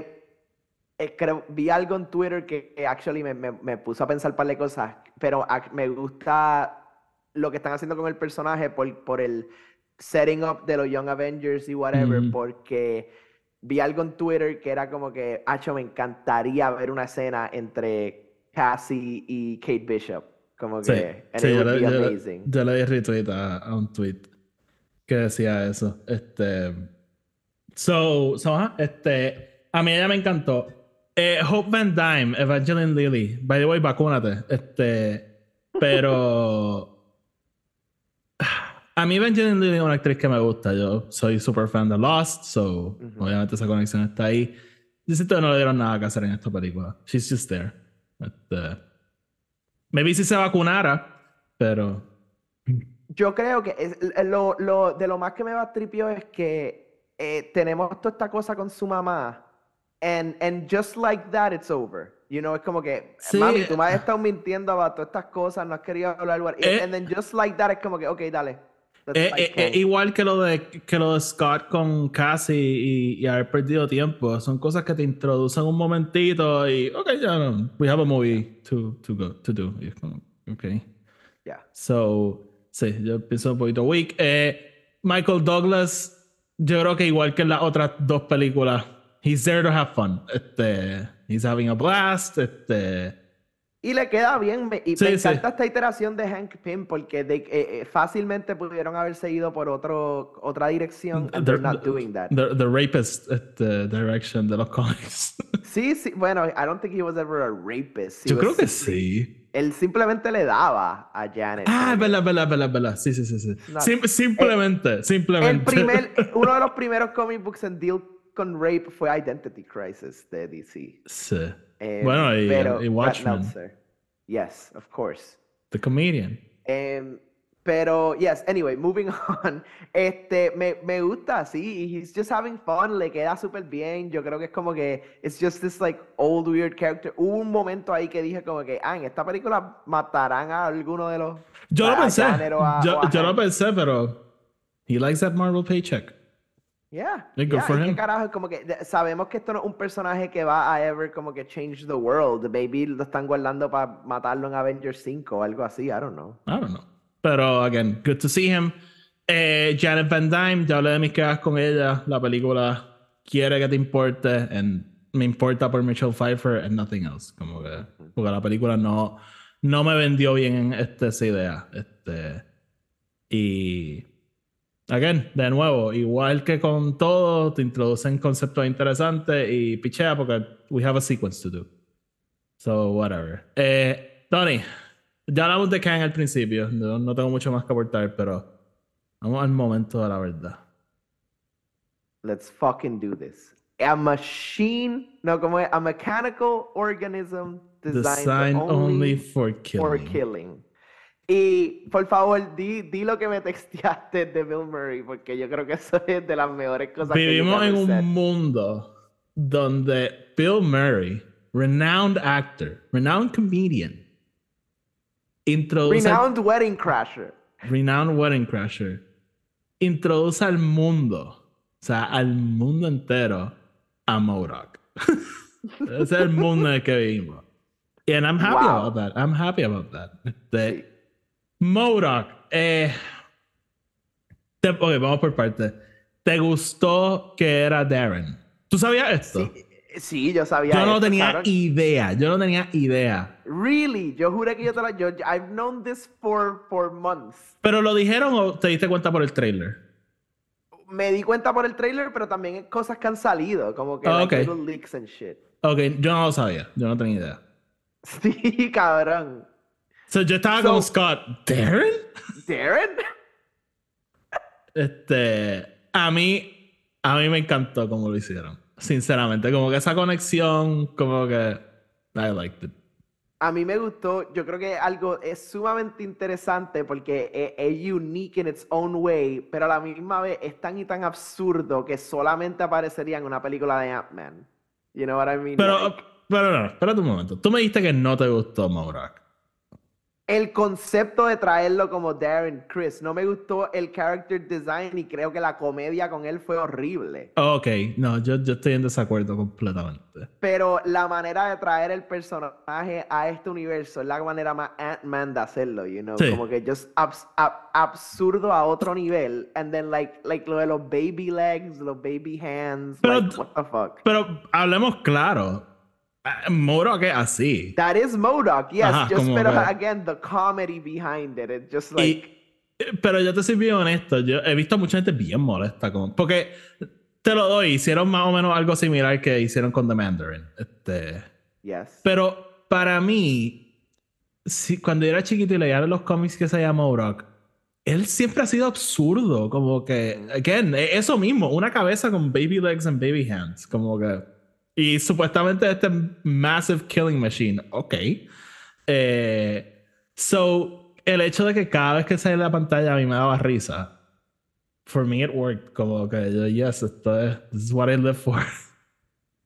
eh, creo, vi algo en Twitter que, actually me, me, me, puso a pensar un par de cosas, pero me gusta lo que están haciendo con el personaje por, por el setting up de los Young Avengers y whatever, porque vi algo en Twitter que era como que, Hacho, me encantaría ver una escena entre Cassie y Kate Bishop. Como que, sí, yo, le, yo, le di retweet a, un tweet que decía eso. Este. So, so este. A mí ella me encantó. Eh, Hope Van Dyne, Evangeline Lilly. By the way, vacúnate. Este. Pero. A mí Benjamin Lee es una actriz que me gusta. Yo soy super fan de Lost, so obviamente esa conexión está ahí. Yo siento que no le dieron nada que hacer en esta película. She's just there. Este, maybe si se vacunara, pero... Yo creo que es, lo, lo, de lo más que me va tripio es que eh, tenemos toda esta cosa con su mamá and, and just like that it's over. You know, es como que, mami, tú me has estado mintiendo about todas estas cosas, no has querido hablar. Eh, and then just like that es como que, ok, dale es, eh, eh, igual que lo de que lo de Scott con Cassie y, haber perdido tiempo. Son cosas que te introducen un momentito y ok, ya no. We have a movie to, to go to do. ok. Yeah. So, sí, yo pienso un poquito weak. Eh, Michael Douglas, yo creo que igual que en las otras dos películas, he's there to have fun. Este, he's having a blast. Este y le queda bien. y me encanta esta iteración de Hank Pym porque de, eh, eh, fácilmente pudieron haber seguido por otro, otra dirección. And they're not doing that. The, rapist the direction de los cómics. sí, sí. Bueno, I don't think he was ever a rapist. Yo creo que sí. Él simplemente le daba a Janet. Ah, verdad, verdad, verdad, verdad. Sí, sí, sí. sí. simplemente, simplemente. El primer, uno de los primeros comic books en deal con rape fue Identity Crisis de DC. Sí. Um, bueno, y, pero, y Watchmen. Yes, of course. The comedian. Um, pero, yes, anyway, moving on. Este, me, me gusta, sí. He's just having fun. Le queda súper bien. Yo creo que es como que. It's just this, like, old weird character. Hubo un momento ahí que dije, como que, ah, en esta película matarán a alguno de los. Yo lo pensé. yo, yo lo pensé, pero. He likes that Marvel paycheck. Yeah. yeah. for him. carajo? Como que sabemos que esto no es un personaje que va a ever como que change the world. Maybe lo están guardando para matarlo en Avengers 5 o algo así. I don't know. I don't know. Pero, again, good to see him. Eh, Janet Van Dyne, ya hablé de mis quejas con ella. La película quiere que te importe. And me importa por Michelle Pfeiffer and nothing else. Como que, porque la película no, no me vendió bien este, esa idea. Este, y again, de nuevo, igual que con todo, te introducen conceptos interesantes y pichea porque we have a sequence to do. So, whatever. Eh, Tony, ya hablamos de Kang al principio, no, no, tengo mucho más que aportar, pero vamos al momento de la verdad. Let's fucking do this. A machine, no, como a mechanical organism designed, only, for killing. For killing. Y por favor, di, di lo que me texteaste de Bill Murray, porque yo creo que eso es de las mejores cosas Vivimos que en un mundo donde Bill Murray, renowned actor, renowned comedian, introduce Renowned Wedding Crasher. renowned wedding crasher, introduce al mundo, o sea, al mundo entero a Modoc. Ese es el mundo en el que vivimos. And I'm happy Wow. about that. I'm happy about that. Este, Sí. Modoc, eh, te- ok, vamos por parte. ¿Te gustó que era Darren? ¿Tú sabías esto? Sí, sí, yo sabía. Yo no esto, tenía cabrón. idea. Yo no tenía idea. Really, yo juré que yo te la. Yo, I've known this for, for months. ¿Pero lo dijeron o te diste cuenta por el trailer? Me di cuenta por el trailer, pero también cosas que han salido, como que like, ok. little leaks and shit. Ok, yo no lo sabía. Yo no tenía idea. Sí, cabrón. So, yo estaba So- con Scott. ¿Darren? Darren? Este. A mí. A mí me encantó cómo lo hicieron. Sinceramente. Como que esa conexión. Como que. I liked it. A mí me gustó, yo creo que algo es sumamente interesante porque es, es unique in its own way, pero a la misma vez es tan y tan absurdo que solamente aparecería en una película de Ant-Man. You know what I mean? Pero. Like, Pero no, espérate un momento. Tú me dijiste que no te gustó Morak. El concepto de traerlo como Darren Chris, no me gustó el character design y creo que la comedia con él fue horrible. Ok, no, yo, yo estoy en desacuerdo completamente. Pero la manera de traer el personaje a este universo es la manera más Ant-Man de hacerlo, you know? Sí. Como que just abs- ab- absurdo a otro nivel. And then like, like lo de los baby legs, los baby hands, Pero- like, what the fuck? Pero hablemos claro. Ah, Morak es así. That is MODOK, yes. Ajá, just, como pero que- again, the comedy behind it, it's just like... Y- eh, pero yo te soy bien honesto, yo he visto mucha gente bien molesta con. Porque te lo doy, hicieron más o menos algo similar que hicieron con The Mandarin. Este. Yes. Pero para mí, si, cuando yo era chiquito y leía los cómics que se llama Morak, él siempre ha sido absurdo. Como que, again, e- eso mismo, una cabeza con baby legs and baby hands. Como que. Y supuestamente este massive killing machine. Ok. Eh, so, el hecho de que cada vez que sale la pantalla a mí me daba risa. For me it worked. Como que yo, yes, esto es, this is what I live for.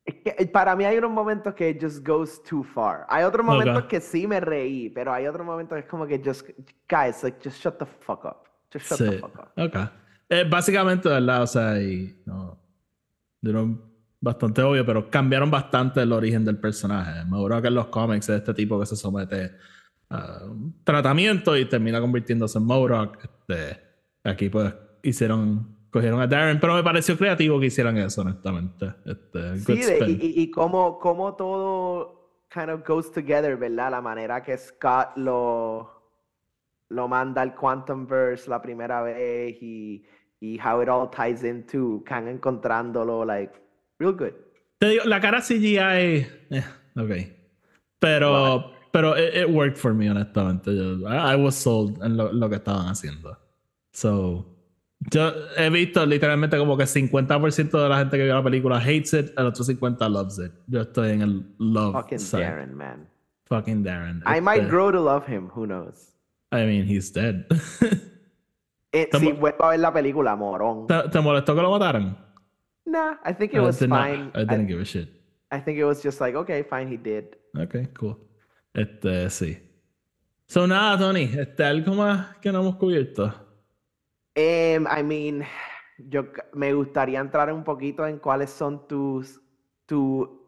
Eh, para mí hay unos momentos que it just goes too far. Hay otros momentos que sí me reí, pero hay otros momentos que es como que just, guys, like, just shut the fuck up. Just shut the Sí. fuck up. Ok. Eh, básicamente, ¿verdad? O sea, y no. Dieron bastante obvio, pero cambiaron bastante el origen del personaje. Me acuerdo que en los cómics es este tipo que se somete a un tratamiento y termina convirtiéndose en Modoc. Este, aquí, pues, hicieron. Cogieron a Darren, pero me pareció creativo que hicieran eso, honestamente. Este, Sí, de- y, y cómo, cómo todo kind of goes together, ¿verdad? La manera que Scott lo, lo manda al Quantum Verse la primera vez y, y how it all ties into Kang encontrándolo, like, real good. Te digo, la cara CGI. eh, ok. Pero. Pero it, it worked for me, honestamente. Yo, I, I was sold en lo, lo que estaban haciendo. So. Yo he visto literalmente como que 50% de la gente que vio la película hates it, el otro 50% loves it. Yo estoy en el love Fucking side. Darren, man. Fucking Darren. I might Este, grow to love him, who knows. I mean, he's dead. Eh, si mo- vuelvo a ver la película, morón. ¿Te, te molestó que lo mataran? Nah, I think it I was not- fine. I didn't I, give a shit. I think it was just like, okay, fine, he did. Ok, cool. Este, sí. So, nada, Tony. Este, algo más que no hemos cubierto. Em, I mean, yo me gustaría entrar un poquito en cuáles son tus, tu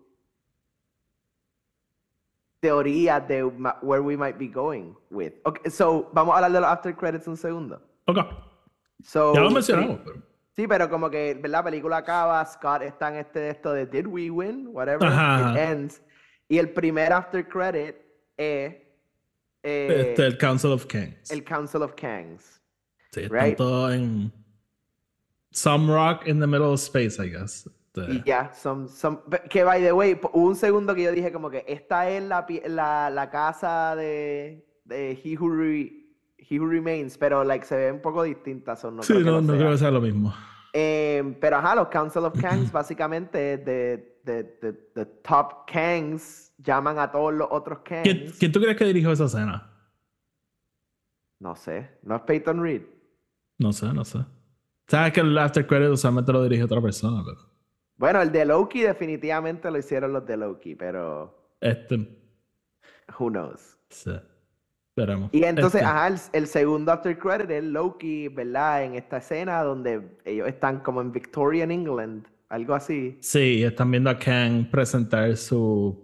teorías de where we might be going with. Okay, so, vamos a hablar de los after credits un segundo. Ok. So, Ya lo mencionamos, pero. Sí, pero como que. La película acaba, Scott está en este esto de Did we win? Whatever. Ajá, It ends. Y el primer after credit es eh, Este, el Council of Kings. el Council of Kangs. sí, right. en. Some rock in the middle of space, I guess. Y ya, son, son, que by the way, un segundo que yo dije como que esta es la, la, la casa de, de He Who, Re- He Remains, pero like se ve un poco distinta, son no sí, creo no, no sea. creo que sea lo mismo. Em, pero ajá, los Council of Kangs básicamente de, de, de, de top Kangs llaman a todos los otros Kangs. ¿Quién, quién tú crees que dirigió esa escena? No sé, no es Peyton Reed. No sé, no sé. Sabes que el after credit usualmente lo dirige otra persona, pero. Bueno, el de Loki definitivamente lo hicieron los de Loki, pero Este, who knows. sí. Esperemos. Y entonces, Este, ajá, el, el segundo after credit es Loki, ¿verdad? En esta escena donde ellos están como en Victorian England, algo así. Sí, están viendo a Kang presentar su.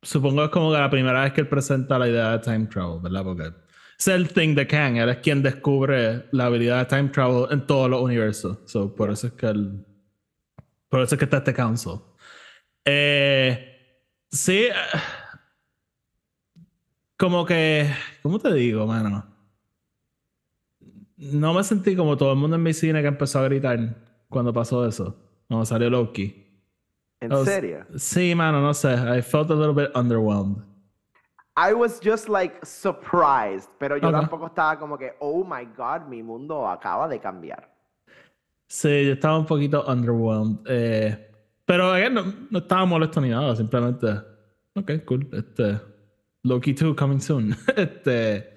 Supongo es como que la primera vez que él presenta la idea de time travel, ¿verdad? Porque es el thing de Kang, él es quien descubre la habilidad de time travel en todos los universos. So, por eso es que él. Por eso es que está este council. Eh, sí. eh, Como que. ¿Cómo te digo, mano? No me sentí como todo el mundo en mi cine que empezó a gritar cuando pasó eso. Cuando salió Loki. ¿En serio? Sí, mano, no sé. I felt a little bit underwhelmed. I was just like surprised, pero yo tampoco estaba como que, oh my God, mi mundo acaba de cambiar. Sí, yo estaba un poquito underwhelmed. eh, pero again, no, no estaba molesto ni nada. Simplemente, ok, cool. Este, Loki 2 coming soon. este,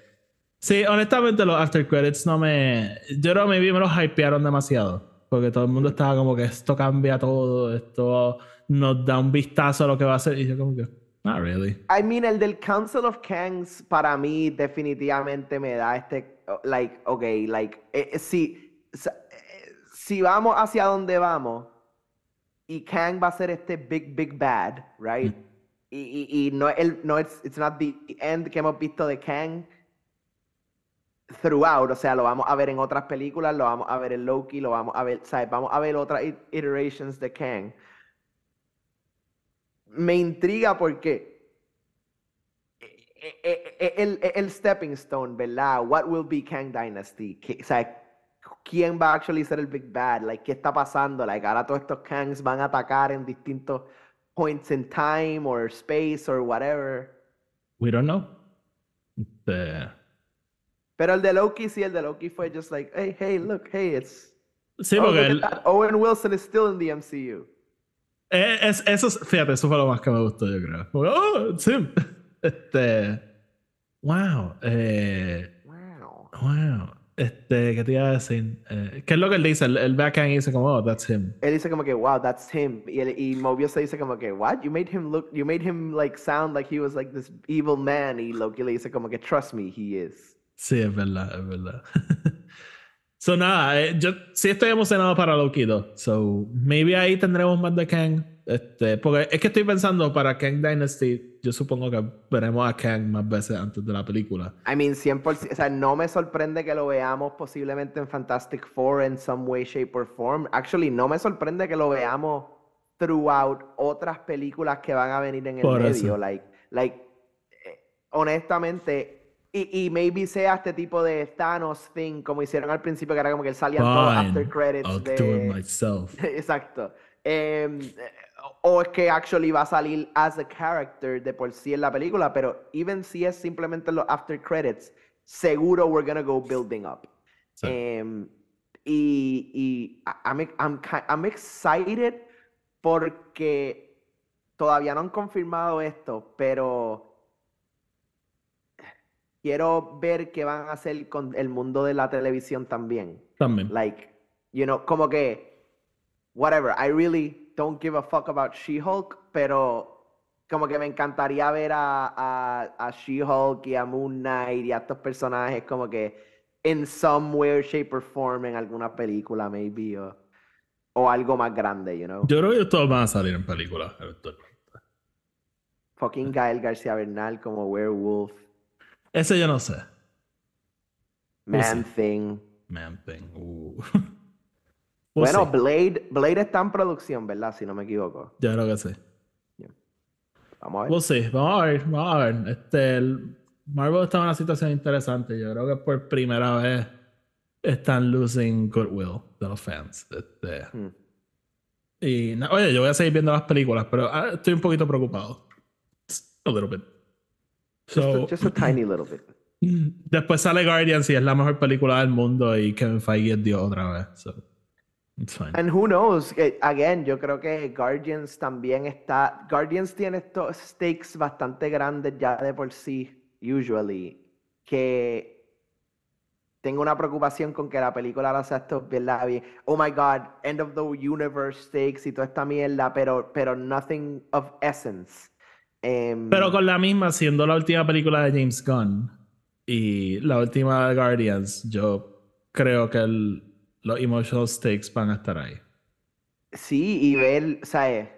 sí, honestamente los after credits no me... Yo creo que me los hypearon demasiado. Porque todo el mundo estaba como que esto cambia todo, esto nos da un vistazo a lo que va a ser. Y yo como que, not really. I mean, el del Council of Kangs para mí definitivamente me da este, like, ok, like, eh, eh, si, eh, si vamos hacia donde vamos y Kang va a ser este big, big bad, right? Y, y, y no, el, no it's, it's not the end que hemos visto de Kang throughout, o sea, lo vamos a ver en otras películas, lo vamos a ver en Loki, lo vamos a ver, ¿sabes? Vamos a ver otras iterations de Kang. Me intriga porque e- e- e- el, el stepping stone, ¿verdad? What will be Kang Dynasty? ¿Qué- o sea, ¿quién va a actually ser el Big Bad? Like, ¿qué está pasando? Like, ahora todos estos Kangs van a atacar en distintos points in time or space or whatever. We don't know. Este, Pero el de Loki, sí, el de Loki fue just like, hey, hey, look, hey, it's... sí, oh, porque el-. Owen Wilson is still in the MCU. Eh, es, eso, es- fíjate, eso fue lo más que me gustó, yo creo. Oh, it's him. Este. Wow. Eh, Wow. wow. Este, ¿qué te iba a decir? Eh, ¿Qué es lo que él dice? A Kang y dice como, oh, that's him. Él dice como que, wow, that's him. Y, él- y Mobius dice como que, what? You made him look, you made him like sound like he was like this evil man. Y Loki le dice como que, trust me, he is. Sí, es verdad, es verdad. so, nada, eh, yo sí estoy emocionado para Loki 2. So, maybe ahí tendremos más de Kang. Este, porque es que estoy pensando para Kang Dynasty, yo supongo que veremos a Kang más veces antes de la película. I mean, 100%, o sea, no me sorprende que lo veamos posiblemente en Fantastic Four en some way, shape or form. Actually, no me sorprende que lo veamos throughout otras películas que van a venir en el Por medio. eso. Like, like, eh, honestamente, y, y maybe sea este tipo de Thanos thing, como hicieron al principio, que era como que salían todos after credits I'll de... do it myself. Exacto. Em, o es que actually va a salir as a character de por sí en la película, pero even si es simplemente los after credits, seguro we're gonna go building up. Sí. Em, y y I'm, I'm, I'm excited porque todavía no han confirmado esto, pero quiero ver qué van a hacer con el mundo de la televisión también. También. Like, you know, como que, whatever, I really don't give a fuck about She-Hulk, pero como que me encantaría ver a, a, a She-Hulk y a Moon Knight y a estos personajes como que in some way, shape or form en alguna película, maybe, o, o algo más grande, you know. Yo creo que ellos todos van a salir en películas eventualmente. Fucking Gael García Bernal como Werewolf, Ese yo no sé. Man. Thing. Man thing. Uh. We'll Bueno, see. Blade, Blade está en producción, ¿verdad? Si no me equivoco. Yo creo que sí. Vamos a ver. We'll see. Vamos a ver, vamos a ver. Este, el- Marvel está en una situación interesante. Yo creo que por primera vez están losing goodwill de los fans. Este, Hmm. y oye, yo voy a seguir viendo las películas, pero ah, estoy un poquito preocupado. A little bit. Just, So, a, just a tiny little bit. después sale Guardians y es la mejor película del mundo y Kevin Feige es Dios otra vez. So, it's fine. And who knows, eh, again, yo creo que Guardians también está, Guardians tiene estos stakes bastante grandes ya de por sí, usually, que tengo una preocupación con que la película ahora sea esto, ¿verdad? Oh my god, end of the universe stakes y toda esta mierda, pero, pero nothing of essence. Em, pero con la misma, siendo la última película de James Gunn y la última de Guardians, yo creo que los emotional stakes van a estar ahí. Sí, y ver, ¿sabes?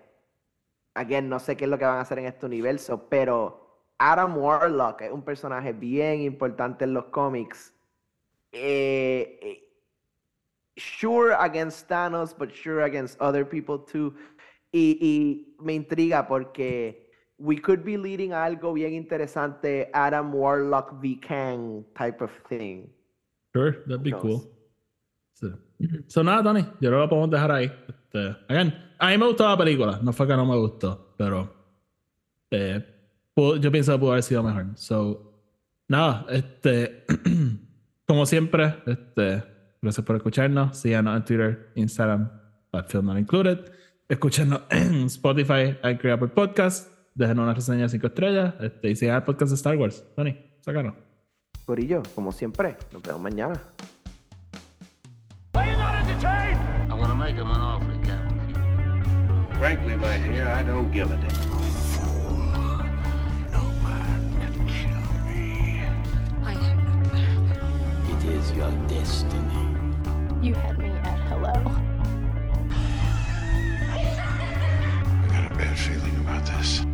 Again, no sé qué es lo que van a hacer en este universo, pero Adam Warlock es un personaje bien importante en los cómics eh, eh, sure against Thanos, but sure against other people too. Y, y, me intriga porque we could be leading a algo bien interesante, Adam Warlock v. Kang type of thing. Sure, that'd be cool. So, so, nada, Tony, yo que lo podemos dejar ahí. Este, again, a mí me gustó la película, no fue que no me gustó, pero eh, yo pienso que pudo haber sido mejor. So, nada, este. Como siempre, este, gracias por escucharnos. Síganos en Twitter, Instagram, Film Not Included. Escúchenos en Spotify, Anchor Apple Podcast. Déjenos una reseña de 5 estrellas. Este, y sigan el podcast de Star Wars. Tony, sácanos. Corillo, como siempre, nos vemos mañana. make him an offer he can't refuse. Frankly, my dear, I don't give a damn. It is your destiny. You had me at hello. I got a bad feeling about this.